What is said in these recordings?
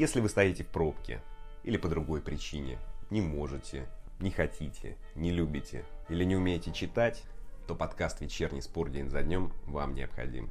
Если вы стоите в пробке или по другой причине, не можете, не хотите, не любите или не умеете читать, то подкаст «Вечерний спор день за днем» вам необходим.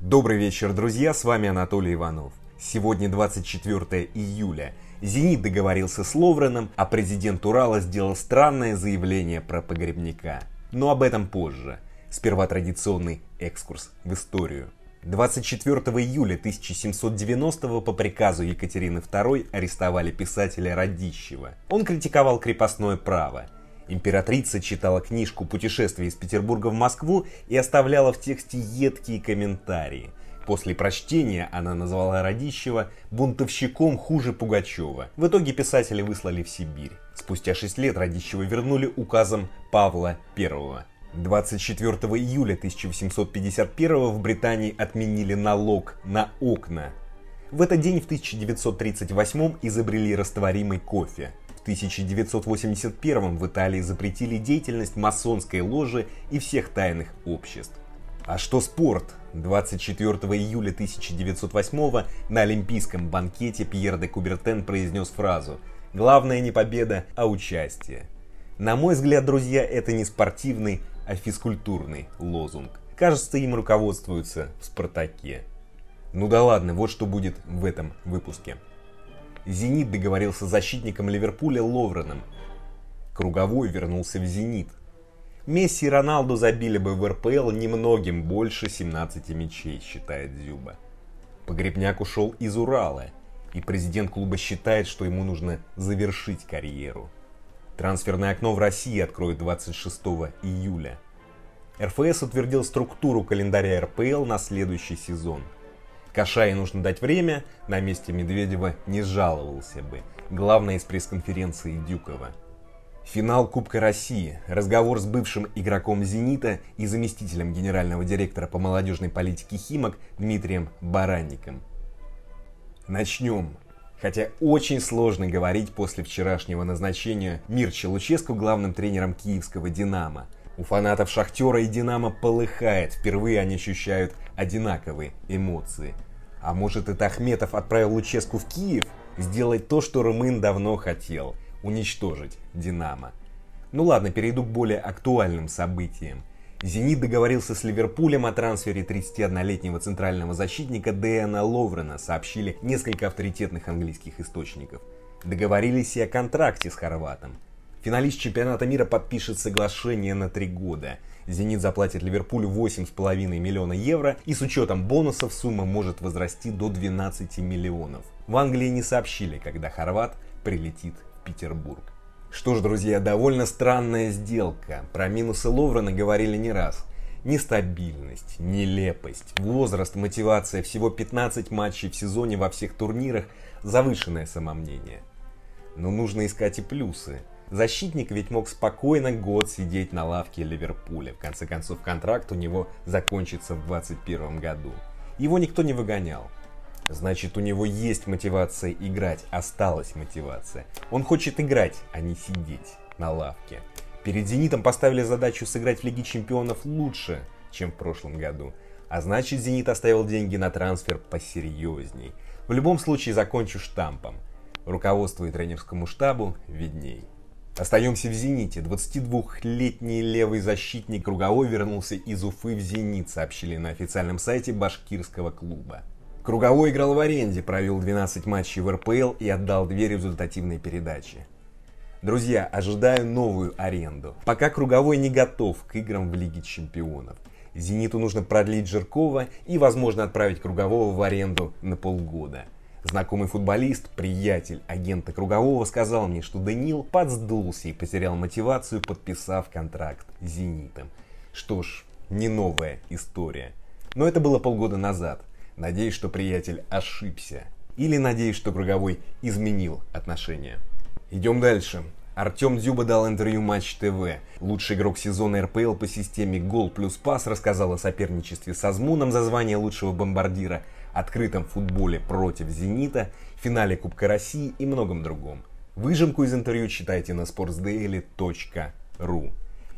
Добрый вечер, друзья, с вами Анатолий Иванов. Сегодня 24 июля. «Зенит» договорился с Ловреном, а президент Урала сделал странное заявление про погребника. Но об этом позже. Сперва традиционный экскурс в историю – 24 июля 1790 по приказу Екатерины II арестовали писателя Радищева. Он критиковал крепостное право. Императрица читала книжку «Путешествие из Петербурга в Москву» и оставляла в тексте едкие комментарии. После прочтения она назвала Радищева бунтовщиком хуже Пугачева. В итоге писателя выслали в Сибирь. Спустя 6 лет Радищева вернули указом Павла I. 24 июля 1851 в Британии отменили налог на окна. В этот день в 1938 изобрели растворимый кофе. В 1981 в Италии запретили деятельность масонской ложи и всех тайных обществ. А что спорт? 24 июля 1908 на олимпийском банкете Пьер де Кубертен произнес фразу «Главное не победа, а участие». На мой взгляд, друзья, это не спортивный, а физкультурный лозунг. Кажется, им руководствуются в «Спартаке». Ну да ладно, вот что будет в этом выпуске. «Зенит» договорился с защитником Ливерпуля Ловреном. Круговой вернулся в «Зенит». Месси и Роналду забили бы в РПЛ немногим больше 17 мячей, считает Зюба. Погребняк ушел из Урала, и президент клуба считает, что ему нужно завершить карьеру. Трансферное окно в России откроют 26 июля. РФС утвердил структуру календаря РПЛ на следующий сезон. Кашае нужно дать время, на месте Медведева не жаловался бы. Главное из пресс-конференции Дюкова. Финал Кубка России. Разговор с бывшим игроком «Зенита» и заместителем генерального директора по молодежной политике «Химок» Дмитрием Баранником. Начнем. Хотя очень сложно говорить после вчерашнего назначения Мирча Луческу главным тренером киевского «Динамо». У фанатов «Шахтера» и «Динамо» полыхает, впервые они ощущают одинаковые эмоции. А может это Ахметов отправил Луческу в Киев? Сделать то, что Румын давно хотел – уничтожить «Динамо». Ну ладно, перейду к более актуальным событиям – «Зенит» договорился с Ливерпулем о трансфере 31-летнего центрального защитника Дэна Ловрена, сообщили несколько авторитетных английских источников. Договорились и о контракте с хорватом. Финалист чемпионата мира подпишет соглашение на три года. «Зенит» заплатит Ливерпулю 8,5 миллиона евро, и с учетом бонусов сумма может возрасти до 12 миллионов. В Англии не сообщили, когда хорват прилетит в Петербург. Что ж, друзья, довольно странная сделка. Про минусы Ловрена говорили не раз. Нестабильность, нелепость, возраст, мотивация, всего 15 матчей в сезоне во всех турнирах, завышенное самомнение. Но нужно искать и плюсы. Защитник ведь мог спокойно год сидеть на лавке Ливерпуля. В конце концов, контракт у него закончится в 2021 году. Его никто не выгонял. Значит, у него есть мотивация играть, осталась мотивация. Он хочет играть, а не сидеть на лавке. Перед «Зенитом» поставили задачу сыграть в Лиге Чемпионов лучше, чем в прошлом году. А значит, «Зенит» оставил деньги на трансфер посерьезней. В любом случае, закончу штампом. Руководству и тренерскому штабу видней. Остаемся в «Зените». 22-летний левый защитник Круговой вернулся из Уфы в «Зенит», сообщили на официальном сайте башкирского клуба. Круговой играл в аренде, провел 12 матчей в РПЛ и отдал две результативные передачи. Друзья, ожидаю новую аренду. Пока Круговой не готов к играм в Лиге Чемпионов. Зениту нужно продлить Жиркова и, возможно, отправить Кругового в аренду на полгода. Знакомый футболист, приятель агента Кругового сказал мне, что Данил подсдулся и потерял мотивацию, подписав контракт с Зенитом. Что ж, не новая история. Но это было полгода назад. Надеюсь, что приятель ошибся. Или надеюсь, что Круговой изменил отношения. Идем дальше. Артем Дзюба дал интервью Матч ТВ. Лучший игрок сезона РПЛ по системе Гол плюс Пас рассказал о соперничестве с Азмуном за звание лучшего бомбардира, открытом футболе против Зенита, финале Кубка России и многом другом. Выжимку из интервью читайте на sportsdaily.ru.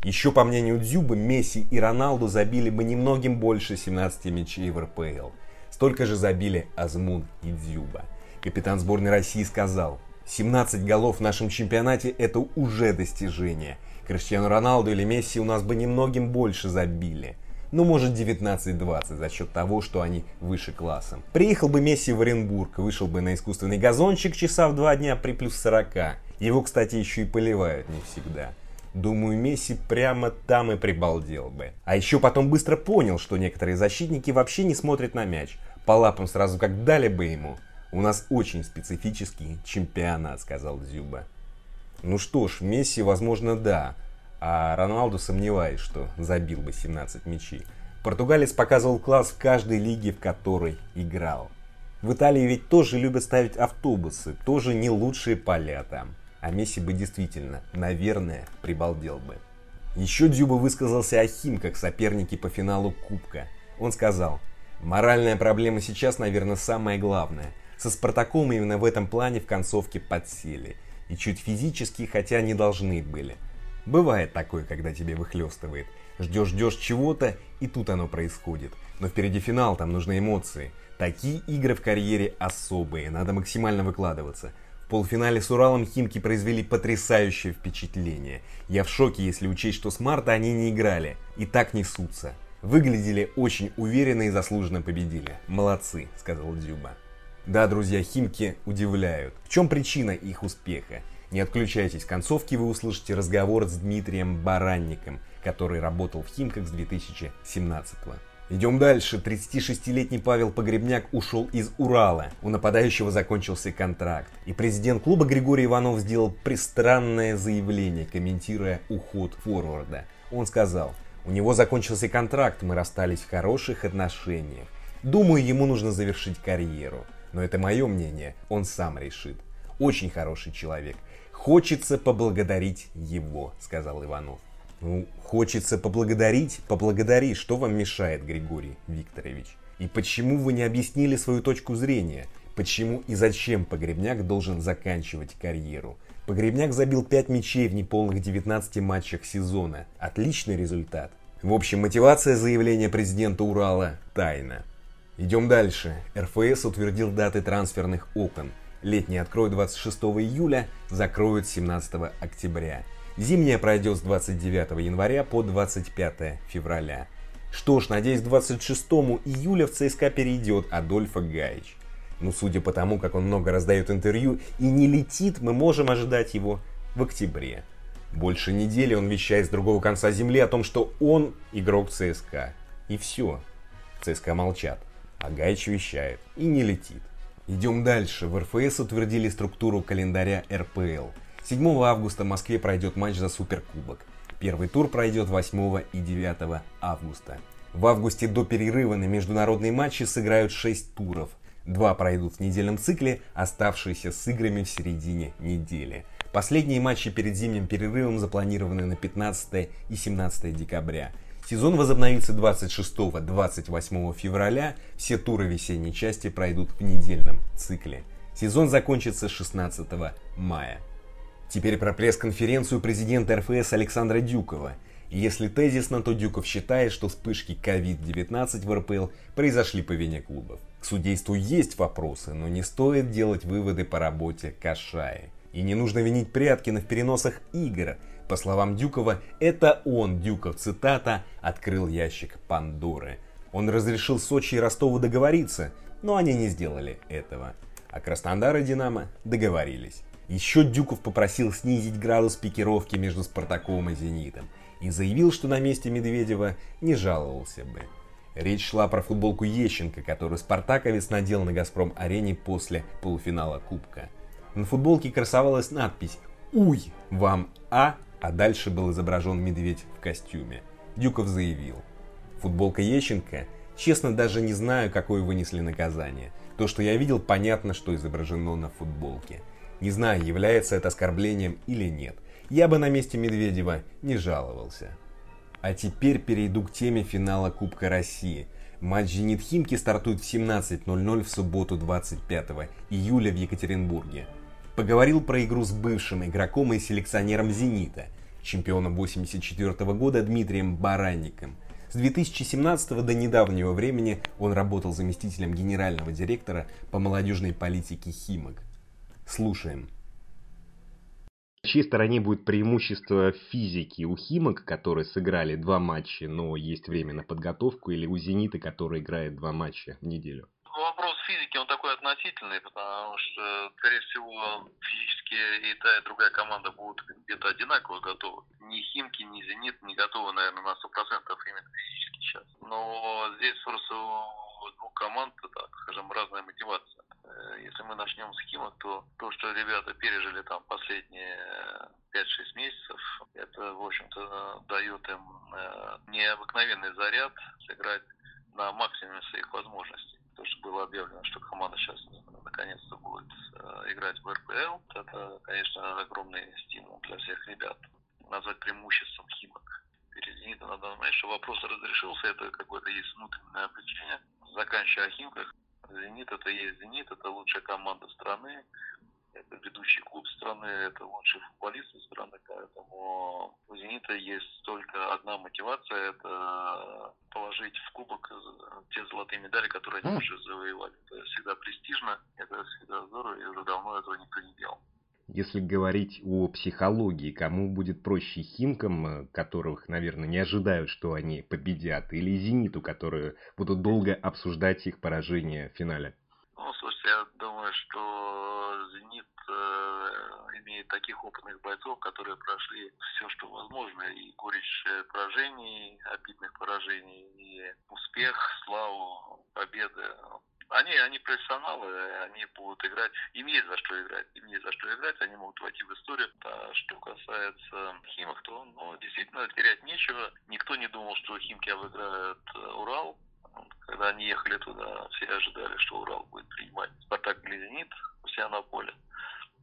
Еще по мнению Дзюбы, Месси и Роналду забили бы немногим больше 17 мячей в РПЛ – Столько же забили Азмун и Дзюба. Капитан сборной России сказал, 17 голов в нашем чемпионате – это уже достижение. Криштиану Роналду или Месси у нас бы немногим больше забили. Ну, может, 19-20 за счет того, что они выше классом. Приехал бы Месси в Оренбург, вышел бы на искусственный газончик часа в два дня при плюс 40. Его, кстати, еще и поливают не всегда. Думаю, Месси прямо там и прибалдел бы. А еще потом быстро понял, что некоторые защитники вообще не смотрят на мяч. По лапам сразу как дали бы ему. У нас очень специфический чемпионат, сказал Зюба. Ну что ж, Месси, возможно, да. А Роналду сомневаюсь, что забил бы 17 мячей. Португалец показывал класс в каждой лиге, в которой играл. В Италии ведь тоже любят ставить автобусы, тоже не лучшие поля там. А Месси бы действительно, наверное, прибалдел бы. Еще Дзюба высказался о Химках, сопернике по финалу Кубка. Он сказал, моральная проблема сейчас, наверное, самая главная. Со Спартаком именно в этом плане в концовке подсели. И чуть физически, хотя не должны были. Бывает такое, когда тебе выхлестывает. Ждешь-ждешь чего-то, и тут оно происходит. Но впереди финал, там нужны эмоции. Такие игры в карьере особые, надо максимально выкладываться. В полуфинале с Уралом Химки произвели потрясающее впечатление. Я в шоке, если учесть, что с марта они не играли. И так несутся. Выглядели очень уверенно и заслуженно победили. Молодцы, сказал Дзюба. Да, друзья, Химки удивляют. В чем причина их успеха? Не отключайтесь, в концовке вы услышите разговор с Дмитрием Баранником, который работал в Химках с 2017 года. Идем дальше. 36-летний Павел Погребняк ушел из Урала. У нападающего закончился контракт. И президент клуба Григорий Иванов сделал пристранное заявление, комментируя уход форварда. Он сказал, у него закончился контракт, мы расстались в хороших отношениях. Думаю, ему нужно завершить карьеру. Но это мое мнение, он сам решит. Очень хороший человек. Хочется поблагодарить его, сказал Иванов. Ну, хочется поблагодарить, поблагодари. Что вам мешает, Григорий Викторович? И почему вы не объяснили свою точку зрения? Почему и зачем Погребняк должен заканчивать карьеру? Погребняк забил 5 мячей в неполных 19 матчах сезона. Отличный результат. В общем, мотивация заявления президента Урала – тайна. Идем дальше. РФС утвердил даты трансферных окон. Летний откроют 26 июля, закроют 17 октября. Зимняя пройдет с 29 января по 25 февраля. Что ж, надеюсь, 26 июля в ЦСКА перейдет Адольфа Гаич. Но судя по тому, как он много раздает интервью и не летит, мы можем ожидать его в октябре. Больше недели он вещает с другого конца земли о том, что он игрок ЦСКА. И все. ЦСКА молчат. А Гаич вещает и не летит. Идем дальше. В РФС утвердили структуру календаря РПЛ – 7 августа в Москве пройдет матч за Суперкубок. Первый тур пройдет 8 и 9 августа. В августе до перерыва на международные матчи сыграют 6 туров. Два пройдут в недельном цикле, оставшиеся с играми в середине недели. Последние матчи перед зимним перерывом запланированы на 15 и 17 декабря. Сезон возобновится 26-28 февраля, все туры весенней части пройдут в недельном цикле. Сезон закончится 16 мая. Теперь про пресс-конференцию президента РФС Александра Дюкова. Если тезисно, то Дюков считает, что вспышки COVID-19 в РПЛ произошли по вине клубов. К судейству есть вопросы, но не стоит делать выводы по работе Кашаи. И не нужно винить Пряткина в переносах игр. По словам Дюкова, это он, Дюков, цитата, открыл ящик Пандоры. Он разрешил Сочи и Ростову договориться, но они не сделали этого. А Краснодар и Динамо договорились. Еще Дюков попросил снизить градус пикировки между Спартаком и Зенитом и заявил, что на месте Медведева не жаловался бы. Речь шла про футболку Ещенко, которую спартаковец надел на «Газпром-арене» после полуфинала Кубка. На футболке красовалась надпись «Уй, вам А», а дальше был изображен медведь в костюме. Дюков заявил. Футболка Ещенко, честно даже не знаю, какое вынесли наказание. То, что я видел, понятно, что изображено на футболке – не знаю, является это оскорблением или нет. Я бы на месте Медведева не жаловался. А теперь перейду к теме финала Кубка России. Матч «Зенит Химки» стартует в 17.00 в субботу 25 июля в Екатеринбурге. Поговорил про игру с бывшим игроком и селекционером «Зенита», чемпионом 84 года Дмитрием Баранником. С 2017 до недавнего времени он работал заместителем генерального директора по молодежной политике «Химок». Слушаем. В чьей стороне будет преимущество физики у Химок, которые сыграли два матча, но есть время на подготовку, или у Зенита, который играет два матча в неделю? Вопрос физики, он такой относительный, потому что, скорее всего, физически и та, и другая команда будут где-то одинаково готовы. Ни Химки, ни Зенит не готовы, наверное, на 100% именно физически сейчас. Но здесь просто у двух команд, так скажем, разная мотивация. Э, если мы начнем с Химок, то то, что ребята пережили там последние 5-6 месяцев, это, в общем-то, дает им э, необыкновенный заряд сыграть на максимуме своих возможностей. То, что было объявлено, что команда сейчас наконец-то будет э, играть в РПЛ, это, конечно, огромный стимул для всех ребят. Назвать преимуществом Химок перед Зенитом на данный момент, что вопрос разрешился, это какое-то есть внутреннее облегчение. Заканчивая Химках, Зенит это есть Зенит, это лучшая команда страны, это ведущий клуб страны, это лучшие футболисты страны, поэтому у «Зенита» есть только одна мотивация, это положить в кубок те золотые медали, которые они уже завоевали. Это всегда престижно, это всегда здорово, и уже давно этого никто не делал. Если говорить о психологии, кому будет проще Химкам, э, которых, наверное, не ожидают, что они победят, или Зениту, которые будут долго обсуждать их поражение в финале? Ну, слушайте, я думаю, что Зенит э, имеет таких опытных бойцов, которые прошли все, что возможно, и горечь поражений, обидных поражений, и успех, славу, победы. Они, они профессионалы, они будут играть, им есть за что играть, им есть за что играть, они могут войти в историю. А что касается Химок, то ну, действительно терять нечего. Никто не думал, что Химки обыграют э, Урал. Когда они ехали туда, все ожидали, что Урал будет принимать Спартак или у себя на поле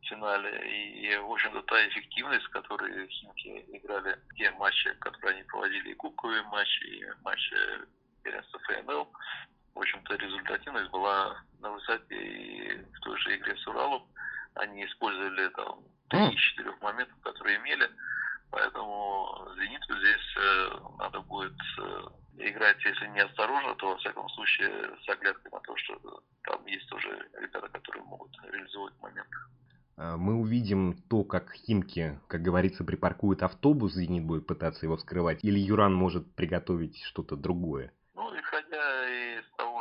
в финале. И, в общем-то, та эффективность, которой Химки играли те матчи, которые они проводили, и кубковые матчи, и матчи первенства ФНЛ, в общем-то, результативность была на высоте. И в той же игре с Уралом они использовали там три из четырех моментов, которые имели. Поэтому «Зениту» здесь э, надо будет э, играть, если не осторожно, то, во всяком случае, с оглядкой на то, что там есть уже ребята, которые могут реализовать момент. А, мы увидим то, как Химки, как говорится, припаркует автобус, Зенит будет пытаться его вскрывать, или Юран может приготовить что-то другое?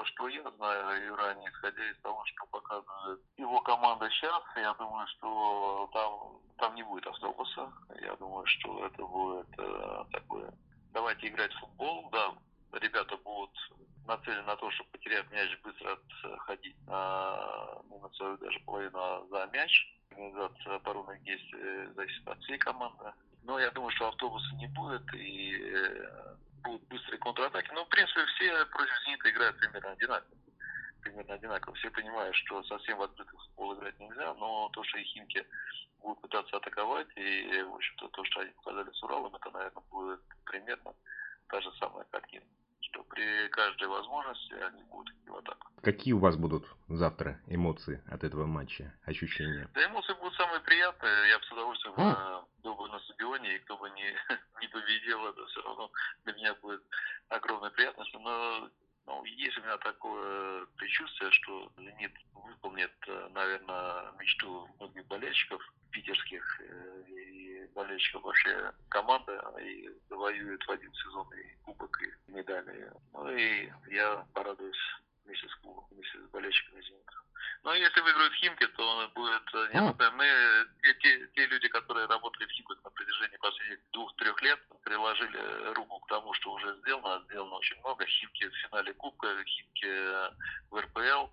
Что я знаю Юране, исходя из того, что показывает его команда сейчас, я думаю, что там, там не будет автобуса. Я думаю, что это будет э, такое... Давайте играть в футбол, да, ребята будут нацелены на то, чтобы потерять мяч, быстро отходить на, ну, на свою даже половину а за мяч. Организация оборонных действий зависит от всей команды. Но я думаю, что автобуса не будет, и э, будут быстрые контратаки. Но, в принципе, все против «Зенита» играют примерно одинаково. Примерно одинаково. Все понимают, что совсем в открытый футбол играть нельзя, но то, что и «Химки» будут пытаться атаковать, и, в общем-то, то, что они показали с Уралом, это, наверное, будет примерно та же самая картина что при каждой возможности они будут идти в атаку. Какие у вас будут завтра эмоции от этого матча, ощущения? Да, эмоции будут самые приятные. Я бы с удовольствием mm. был бы на стадионе, и кто бы не, не победил, это все равно для меня будет огромной приятностью. Но ну, есть у меня такое предчувствие, что «Зенит» выполнит, э, наверное, мечту многих болельщиков питерских э, и болельщиков вообще команды, и завоюет в один сезон и медали. Ну и я порадуюсь вместе с клубом, вместе с болельщиками «Зенита». Но ну, если выиграют Химки, то будет... Э, не, мы, те, те люди, которые работали в Химках на протяжении последних двух-трех лет, приложили руку к тому, что уже сделано. Сделано очень много. Химки в финале Кубка, Химки в РПЛ.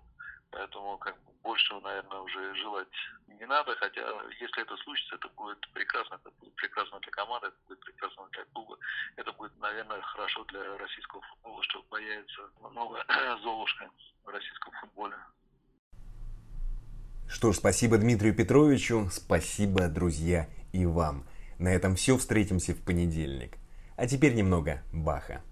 Поэтому как бы большего, наверное, уже желать не надо. Хотя, если это случится, это будет прекрасно. Это будет прекрасно для команды, это будет прекрасно для клуба. Это будет, наверное, хорошо для российского футбола, что появится новая золушка в российском футболе. Что ж, спасибо Дмитрию Петровичу, спасибо, друзья, и вам. На этом все, встретимся в понедельник. А теперь немного Баха.